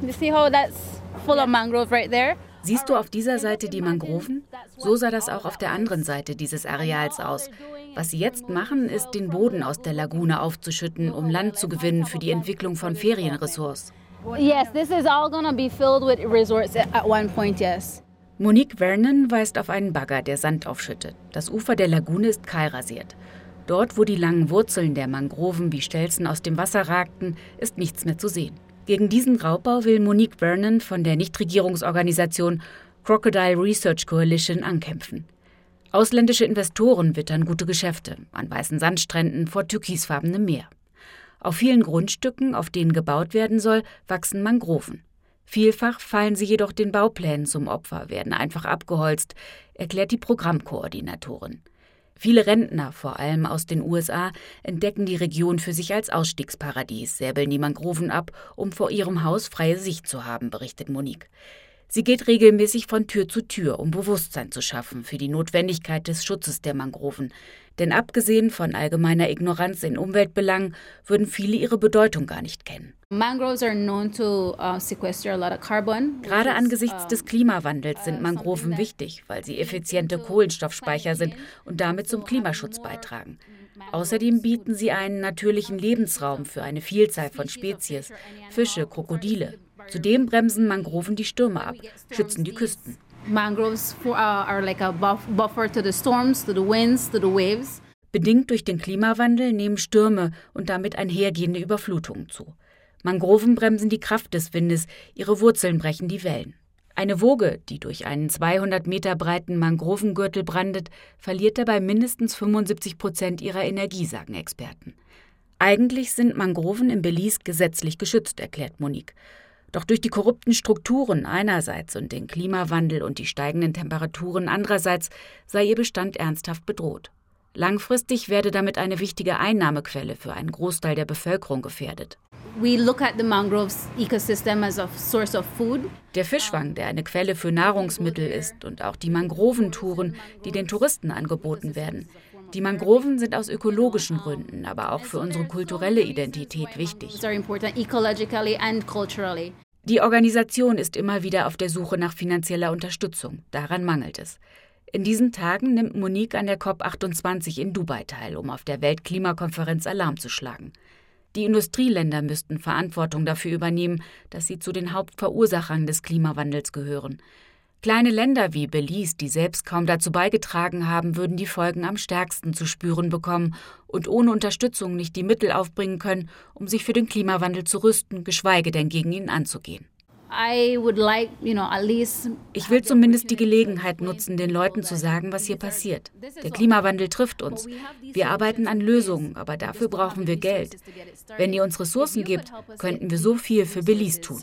You see how that's full of mangrove right there? Siehst du auf dieser Seite die Mangroven? So sah das auch auf der anderen Seite dieses Areals aus. Was sie jetzt machen, ist, den Boden aus der Lagune aufzuschütten, um Land zu gewinnen für die Entwicklung von Ferienressorts. Yes, this is all gonna be filled with resorts at one point, yes. Monique Vernon weist auf einen Bagger, der Sand aufschüttet. Das Ufer der Lagune ist kahlrasiert. Dort, wo die langen Wurzeln der Mangroven wie Stelzen aus dem Wasser ragten, ist nichts mehr zu sehen. Gegen diesen Raubbau will Monique Vernon von der Nichtregierungsorganisation Crocodile Research Coalition ankämpfen. Ausländische Investoren wittern gute Geschäfte an weißen Sandstränden vor türkisfarbenem Meer. Auf vielen Grundstücken, auf denen gebaut werden soll, wachsen Mangroven. Vielfach fallen sie jedoch den Bauplänen zum Opfer, werden einfach abgeholzt, erklärt die Programmkoordinatorin. Viele Rentner, vor allem aus den USA, entdecken die Region für sich als Ausstiegsparadies, säbeln die Mangroven ab, um vor ihrem Haus freie Sicht zu haben, berichtet Monique. Sie geht regelmäßig von Tür zu Tür, um Bewusstsein zu schaffen für die Notwendigkeit des Schutzes der Mangroven. Denn abgesehen von allgemeiner Ignoranz in Umweltbelangen würden viele ihre Bedeutung gar nicht kennen. Uh, Gerade angesichts des Klimawandels sind Mangroven wichtig, weil sie effiziente Kohlenstoffspeicher sind und damit zum Klimaschutz beitragen. Außerdem bieten sie einen natürlichen Lebensraum für eine Vielzahl von Spezies, Fische, Krokodile. Zudem bremsen Mangroven die Stürme ab, schützen die Küsten. Bedingt durch den Klimawandel nehmen Stürme und damit einhergehende Überflutungen zu. Mangroven bremsen die Kraft des Windes, ihre Wurzeln brechen die Wellen. Eine Woge, die durch einen 200 Meter breiten Mangrovengürtel brandet, verliert dabei mindestens 75 Prozent ihrer Energie, sagen Experten. Eigentlich sind Mangroven im Belize gesetzlich geschützt, erklärt Monique. Doch durch die korrupten Strukturen einerseits und den Klimawandel und die steigenden Temperaturen andererseits sei ihr Bestand ernsthaft bedroht. Langfristig werde damit eine wichtige Einnahmequelle für einen Großteil der Bevölkerung gefährdet. Der Fischfang, der eine Quelle für Nahrungsmittel ist, und auch die Mangroventouren, die den Touristen angeboten werden. Die Mangroven sind aus ökologischen Gründen, aber auch für unsere kulturelle Identität wichtig. Die Organisation ist immer wieder auf der Suche nach finanzieller Unterstützung. Daran mangelt es. In diesen Tagen nimmt Monique an der COP28 in Dubai teil, um auf der Weltklimakonferenz Alarm zu schlagen. Die Industrieländer müssten Verantwortung dafür übernehmen, dass sie zu den Hauptverursachern des Klimawandels gehören. Kleine Länder wie Belize, die selbst kaum dazu beigetragen haben, würden die Folgen am stärksten zu spüren bekommen und ohne Unterstützung nicht die Mittel aufbringen können, um sich für den Klimawandel zu rüsten, geschweige denn gegen ihn anzugehen. Ich will zumindest die Gelegenheit nutzen, den Leuten zu sagen, was hier passiert. Der Klimawandel trifft uns. Wir arbeiten an Lösungen, aber dafür brauchen wir Geld. Wenn ihr uns Ressourcen gebt, könnten wir so viel für Belize tun.